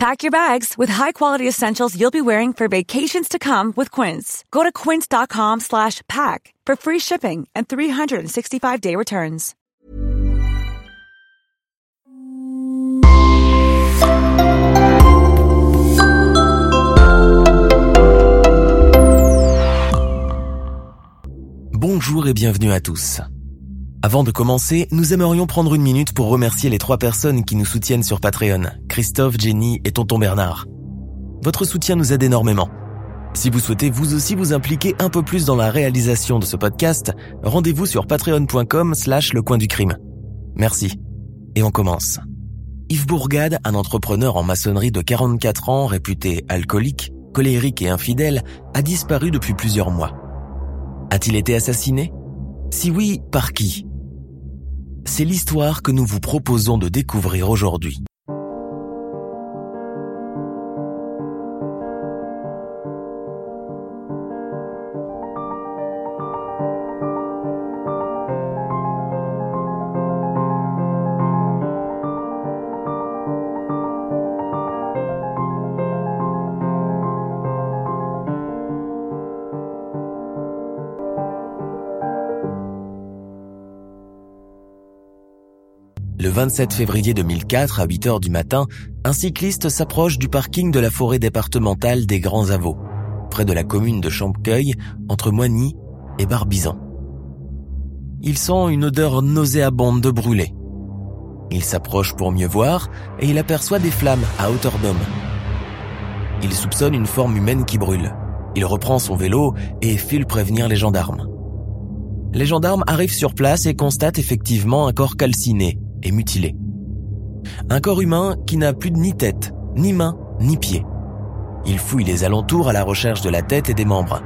Pack your bags with high-quality essentials you'll be wearing for vacations to come with Quince. Go to quince.com slash pack for free shipping and 365-day returns. Bonjour et bienvenue à tous. Avant de commencer, nous aimerions prendre une minute pour remercier les trois personnes qui nous soutiennent sur Patreon, Christophe, Jenny et Tonton Bernard. Votre soutien nous aide énormément. Si vous souhaitez vous aussi vous impliquer un peu plus dans la réalisation de ce podcast, rendez-vous sur patreon.com slash le coin du crime. Merci. Et on commence. Yves Bourgade, un entrepreneur en maçonnerie de 44 ans, réputé alcoolique, colérique et infidèle, a disparu depuis plusieurs mois. A-t-il été assassiné? Si oui, par qui? C'est l'histoire que nous vous proposons de découvrir aujourd'hui. Le 27 février 2004, à 8 heures du matin, un cycliste s'approche du parking de la forêt départementale des Grands Avaux, près de la commune de Champcueil, entre Moigny et Barbizon. Il sent une odeur nauséabonde de brûlé. Il s'approche pour mieux voir et il aperçoit des flammes à hauteur d'homme. Il soupçonne une forme humaine qui brûle. Il reprend son vélo et file prévenir les gendarmes. Les gendarmes arrivent sur place et constatent effectivement un corps calciné, et mutilé. Un corps humain qui n'a plus ni tête, ni main, ni pied. Il fouille les alentours à la recherche de la tête et des membres.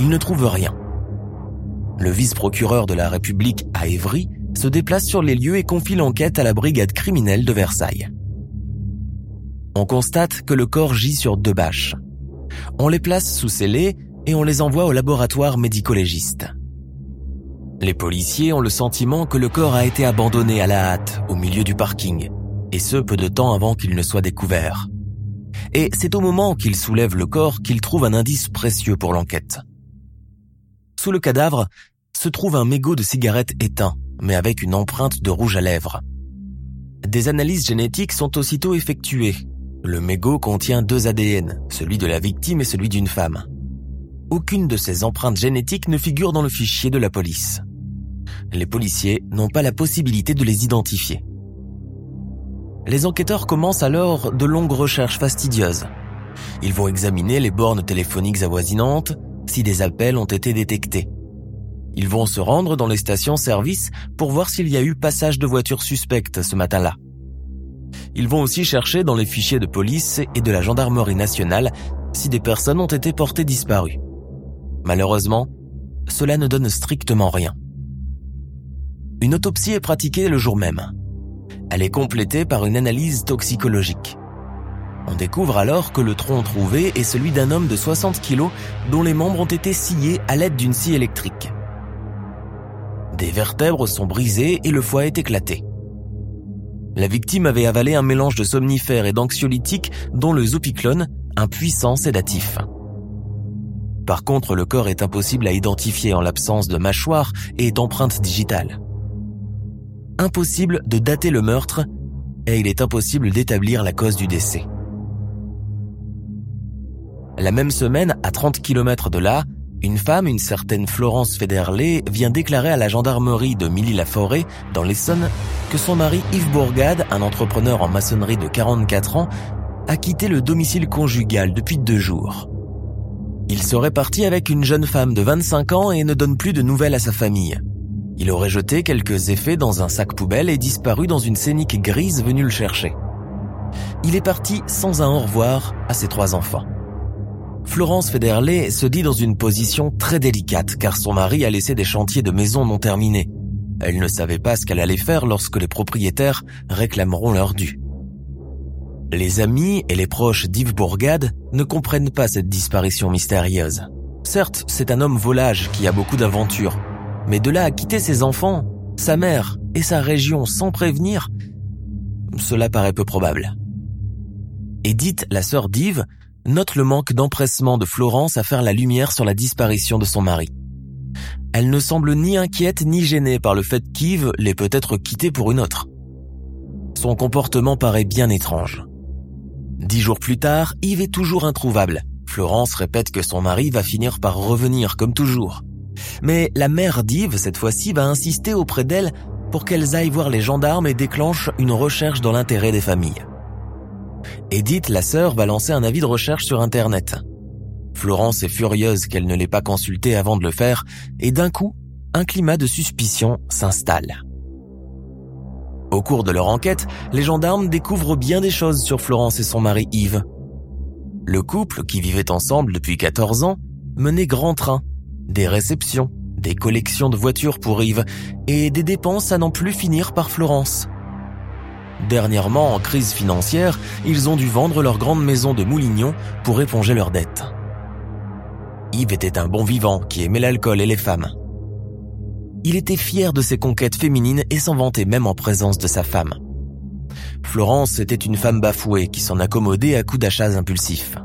Il ne trouve rien. Le vice-procureur de la République à Évry se déplace sur les lieux et confie l'enquête à la brigade criminelle de Versailles. On constate que le corps gît sur deux bâches. On les place sous scellés et on les envoie au laboratoire médico-légiste. Les policiers ont le sentiment que le corps a été abandonné à la hâte au milieu du parking, et ce peu de temps avant qu'il ne soit découvert. Et c'est au moment qu'ils soulèvent le corps qu'ils trouvent un indice précieux pour l'enquête. Sous le cadavre se trouve un mégot de cigarette éteint, mais avec une empreinte de rouge à lèvres. Des analyses génétiques sont aussitôt effectuées. Le mégot contient deux ADN, celui de la victime et celui d'une femme. Aucune de ces empreintes génétiques ne figure dans le fichier de la police les policiers n'ont pas la possibilité de les identifier. Les enquêteurs commencent alors de longues recherches fastidieuses. Ils vont examiner les bornes téléphoniques avoisinantes, si des appels ont été détectés. Ils vont se rendre dans les stations-service pour voir s'il y a eu passage de voitures suspectes ce matin-là. Ils vont aussi chercher dans les fichiers de police et de la gendarmerie nationale si des personnes ont été portées disparues. Malheureusement, cela ne donne strictement rien. Une autopsie est pratiquée le jour même. Elle est complétée par une analyse toxicologique. On découvre alors que le tronc trouvé est celui d'un homme de 60 kilos dont les membres ont été sciés à l'aide d'une scie électrique. Des vertèbres sont brisées et le foie est éclaté. La victime avait avalé un mélange de somnifères et d'anxiolytiques dont le zopiclone, un puissant sédatif. Par contre, le corps est impossible à identifier en l'absence de mâchoire et d'empreintes digitales impossible de dater le meurtre et il est impossible d'établir la cause du décès. La même semaine, à 30 km de là, une femme, une certaine Florence Federley, vient déclarer à la gendarmerie de Milly-la-Forêt, dans l'Essonne, que son mari Yves Bourgade, un entrepreneur en maçonnerie de 44 ans, a quitté le domicile conjugal depuis deux jours. Il serait parti avec une jeune femme de 25 ans et ne donne plus de nouvelles à sa famille. Il aurait jeté quelques effets dans un sac poubelle et disparu dans une scénique grise venue le chercher. Il est parti sans un au revoir à ses trois enfants. Florence Federley se dit dans une position très délicate car son mari a laissé des chantiers de maison non terminés. Elle ne savait pas ce qu'elle allait faire lorsque les propriétaires réclameront leur dû. Les amis et les proches d'Yves Bourgade ne comprennent pas cette disparition mystérieuse. Certes, c'est un homme volage qui a beaucoup d'aventures, mais de là à quitter ses enfants, sa mère et sa région sans prévenir, cela paraît peu probable. Edith, la sœur d'Yves, note le manque d'empressement de Florence à faire la lumière sur la disparition de son mari. Elle ne semble ni inquiète ni gênée par le fait qu'Yves l'ait peut-être quitté pour une autre. Son comportement paraît bien étrange. Dix jours plus tard, Yves est toujours introuvable. Florence répète que son mari va finir par revenir comme toujours. Mais la mère d'Yves, cette fois-ci, va insister auprès d'elle pour qu'elles aillent voir les gendarmes et déclenchent une recherche dans l'intérêt des familles. Edith, la sœur, va lancer un avis de recherche sur Internet. Florence est furieuse qu'elle ne l'ait pas consulté avant de le faire, et d'un coup, un climat de suspicion s'installe. Au cours de leur enquête, les gendarmes découvrent bien des choses sur Florence et son mari Yves. Le couple, qui vivait ensemble depuis 14 ans, menait grand train, des réceptions, des collections de voitures pour Yves et des dépenses à n'en plus finir par Florence. Dernièrement, en crise financière, ils ont dû vendre leur grande maison de Moulignon pour éponger leurs dettes. Yves était un bon vivant qui aimait l'alcool et les femmes. Il était fier de ses conquêtes féminines et s'en vantait même en présence de sa femme. Florence était une femme bafouée qui s'en accommodait à coups d'achats impulsifs.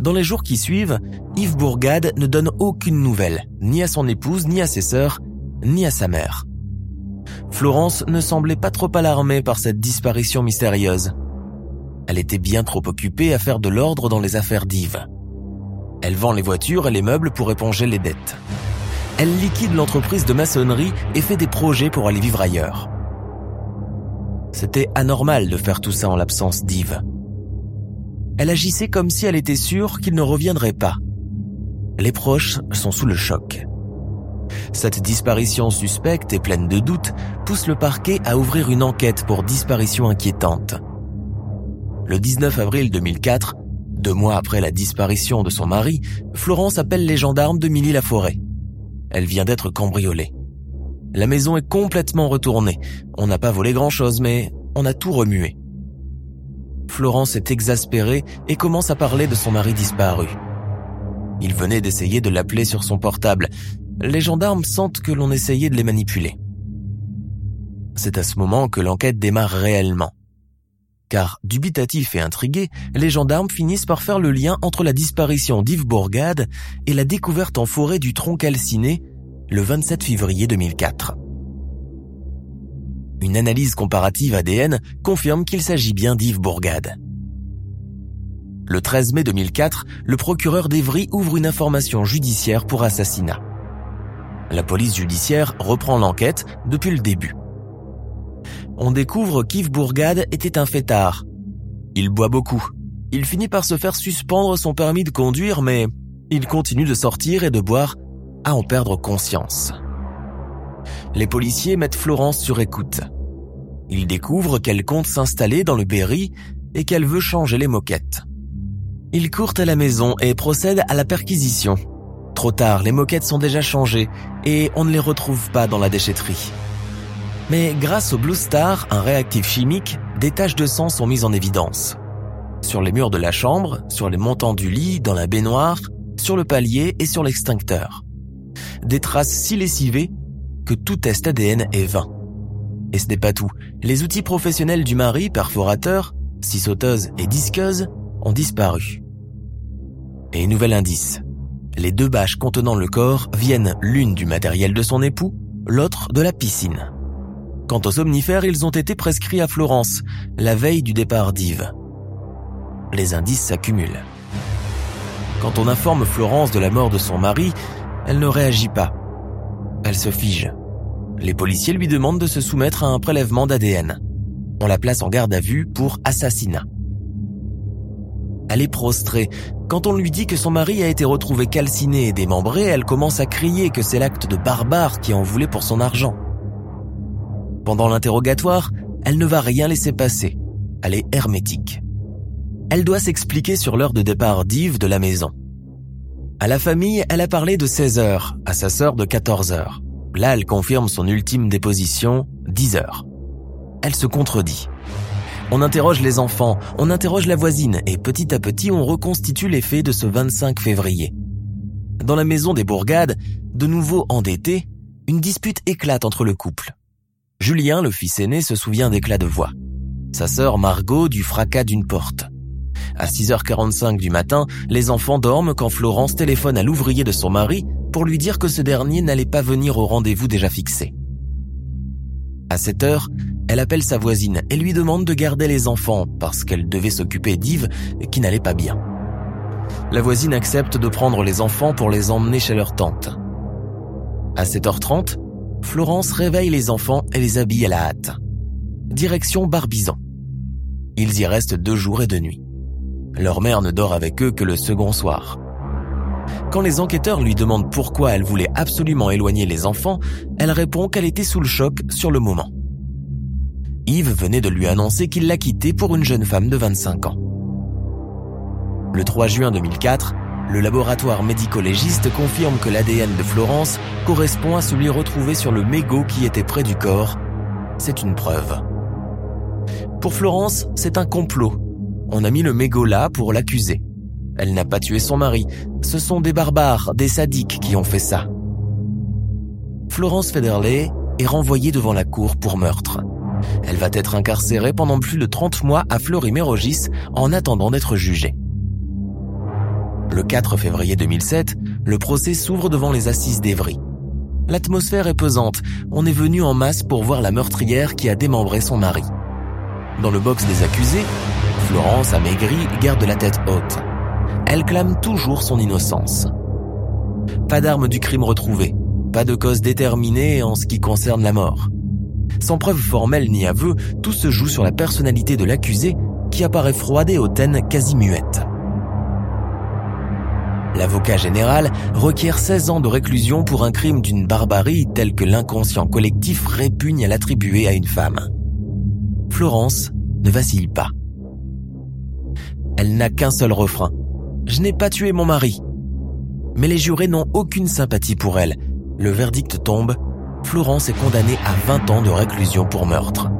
Dans les jours qui suivent, Yves Bourgade ne donne aucune nouvelle, ni à son épouse, ni à ses sœurs, ni à sa mère. Florence ne semblait pas trop alarmée par cette disparition mystérieuse. Elle était bien trop occupée à faire de l'ordre dans les affaires d'Yves. Elle vend les voitures et les meubles pour éponger les dettes. Elle liquide l'entreprise de maçonnerie et fait des projets pour aller vivre ailleurs. C'était anormal de faire tout ça en l'absence d'Yves. Elle agissait comme si elle était sûre qu'il ne reviendrait pas. Les proches sont sous le choc. Cette disparition suspecte et pleine de doutes pousse le parquet à ouvrir une enquête pour disparition inquiétante. Le 19 avril 2004, deux mois après la disparition de son mari, Florence appelle les gendarmes de Milly-la-Forêt. Elle vient d'être cambriolée. La maison est complètement retournée. On n'a pas volé grand-chose, mais on a tout remué. Florence est exaspérée et commence à parler de son mari disparu. Il venait d'essayer de l'appeler sur son portable, les gendarmes sentent que l'on essayait de les manipuler. C'est à ce moment que l'enquête démarre réellement. Car, dubitatifs et intrigués, les gendarmes finissent par faire le lien entre la disparition d'Yves Bourgade et la découverte en forêt du tronc calciné le 27 février 2004. Une analyse comparative ADN confirme qu'il s'agit bien d'Yves Bourgade. Le 13 mai 2004, le procureur d'Evry ouvre une information judiciaire pour assassinat. La police judiciaire reprend l'enquête depuis le début. On découvre qu'Yves Bourgade était un fêtard. Il boit beaucoup. Il finit par se faire suspendre son permis de conduire, mais il continue de sortir et de boire à en perdre conscience. Les policiers mettent Florence sur écoute. Ils découvrent qu'elle compte s'installer dans le Berry et qu'elle veut changer les moquettes. Ils courent à la maison et procèdent à la perquisition. Trop tard, les moquettes sont déjà changées et on ne les retrouve pas dans la déchetterie. Mais grâce au Blue Star, un réactif chimique, des taches de sang sont mises en évidence. Sur les murs de la chambre, sur les montants du lit, dans la baignoire, sur le palier et sur l'extincteur. Des traces si lessivées que tout test ADN est vain. Et ce n'est pas tout. Les outils professionnels du mari, perforateur, sauteuse et disqueuse, ont disparu. Et nouvel indice. Les deux bâches contenant le corps viennent l'une du matériel de son époux, l'autre de la piscine. Quant aux somnifères, ils ont été prescrits à Florence, la veille du départ d'Yves. Les indices s'accumulent. Quand on informe Florence de la mort de son mari, elle ne réagit pas. Elle se fige. Les policiers lui demandent de se soumettre à un prélèvement d'ADN. On la place en garde à vue pour assassinat. Elle est prostrée. Quand on lui dit que son mari a été retrouvé calciné et démembré, elle commence à crier que c'est l'acte de barbare qui en voulait pour son argent. Pendant l'interrogatoire, elle ne va rien laisser passer. Elle est hermétique. Elle doit s'expliquer sur l'heure de départ d'Yves de la maison. À la famille, elle a parlé de 16 heures, à sa sœur de 14 heures. Là, elle confirme son ultime déposition, 10 heures. Elle se contredit. On interroge les enfants, on interroge la voisine et petit à petit on reconstitue les faits de ce 25 février. Dans la maison des Bourgades, de nouveau endetté, une dispute éclate entre le couple. Julien, le fils aîné, se souvient d'éclats de voix. Sa sœur Margot du fracas d'une porte. À 6h45 du matin, les enfants dorment quand Florence téléphone à l'ouvrier de son mari pour lui dire que ce dernier n'allait pas venir au rendez-vous déjà fixé. À 7 heure, elle appelle sa voisine et lui demande de garder les enfants parce qu'elle devait s'occuper d'Yves qui n'allait pas bien. La voisine accepte de prendre les enfants pour les emmener chez leur tante. À 7h30, Florence réveille les enfants et les habille à la hâte. Direction Barbizon. Ils y restent deux jours et deux nuits. Leur mère ne dort avec eux que le second soir. Quand les enquêteurs lui demandent pourquoi elle voulait absolument éloigner les enfants, elle répond qu'elle était sous le choc sur le moment. Yves venait de lui annoncer qu'il l'a quittée pour une jeune femme de 25 ans. Le 3 juin 2004, le laboratoire médico-légiste confirme que l'ADN de Florence correspond à celui retrouvé sur le mégot qui était près du corps. C'est une preuve. Pour Florence, c'est un complot. On a mis le mégot là pour l'accuser. Elle n'a pas tué son mari. Ce sont des barbares, des sadiques qui ont fait ça. Florence Federley est renvoyée devant la cour pour meurtre. Elle va être incarcérée pendant plus de 30 mois à Fleury-Mérogis en attendant d'être jugée. Le 4 février 2007, le procès s'ouvre devant les assises d'Evry. L'atmosphère est pesante. On est venu en masse pour voir la meurtrière qui a démembré son mari. Dans le box des accusés, Florence, amaigrie, garde la tête haute. Elle clame toujours son innocence. Pas d'arme du crime retrouvée, pas de cause déterminée en ce qui concerne la mort. Sans preuve formelle ni aveu, tout se joue sur la personnalité de l'accusé qui apparaît froide et hautaine quasi muette. L'avocat général requiert 16 ans de réclusion pour un crime d'une barbarie telle que l'inconscient collectif répugne à l'attribuer à une femme. Florence ne vacille pas. Elle n'a qu'un seul refrain. Je n'ai pas tué mon mari. Mais les jurés n'ont aucune sympathie pour elle. Le verdict tombe. Florence est condamnée à 20 ans de réclusion pour meurtre.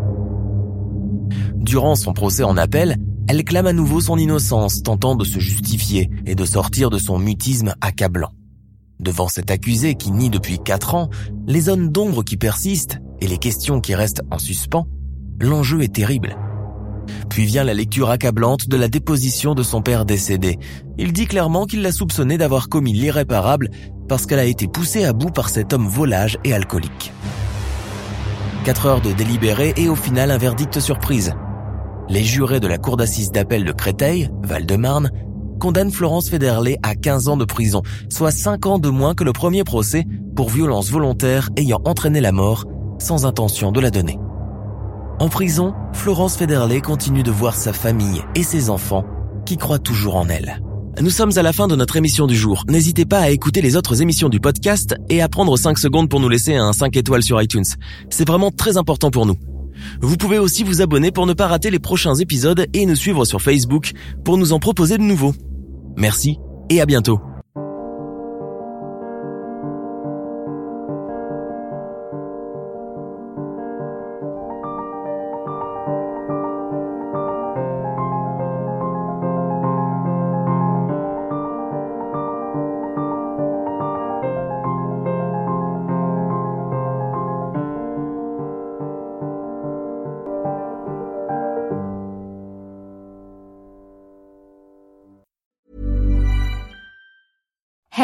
Durant son procès en appel, elle clame à nouveau son innocence, tentant de se justifier et de sortir de son mutisme accablant. Devant cet accusé qui nie depuis quatre ans, les zones d'ombre qui persistent et les questions qui restent en suspens, l'enjeu est terrible. Puis vient la lecture accablante de la déposition de son père décédé. Il dit clairement qu'il l'a soupçonné d'avoir commis l'irréparable parce qu'elle a été poussée à bout par cet homme volage et alcoolique. Quatre heures de délibéré et au final un verdict surprise. Les jurés de la cour d'assises d'appel de Créteil, Val-de-Marne, condamnent Florence Federley à 15 ans de prison, soit 5 ans de moins que le premier procès pour violence volontaire ayant entraîné la mort sans intention de la donner. En prison, Florence Federley continue de voir sa famille et ses enfants qui croient toujours en elle. Nous sommes à la fin de notre émission du jour. N'hésitez pas à écouter les autres émissions du podcast et à prendre 5 secondes pour nous laisser un 5 étoiles sur iTunes. C'est vraiment très important pour nous. Vous pouvez aussi vous abonner pour ne pas rater les prochains épisodes et nous suivre sur Facebook pour nous en proposer de nouveaux. Merci et à bientôt.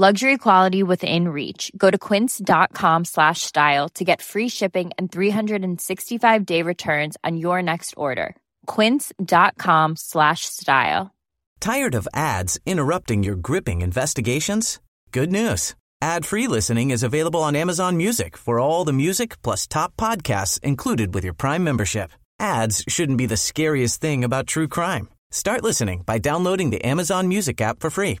Luxury quality within reach. Go to quince.com slash style to get free shipping and 365 day returns on your next order. Quince.com slash style. Tired of ads interrupting your gripping investigations? Good news. Ad-free listening is available on Amazon Music for all the music plus top podcasts included with your Prime membership. Ads shouldn't be the scariest thing about true crime. Start listening by downloading the Amazon Music app for free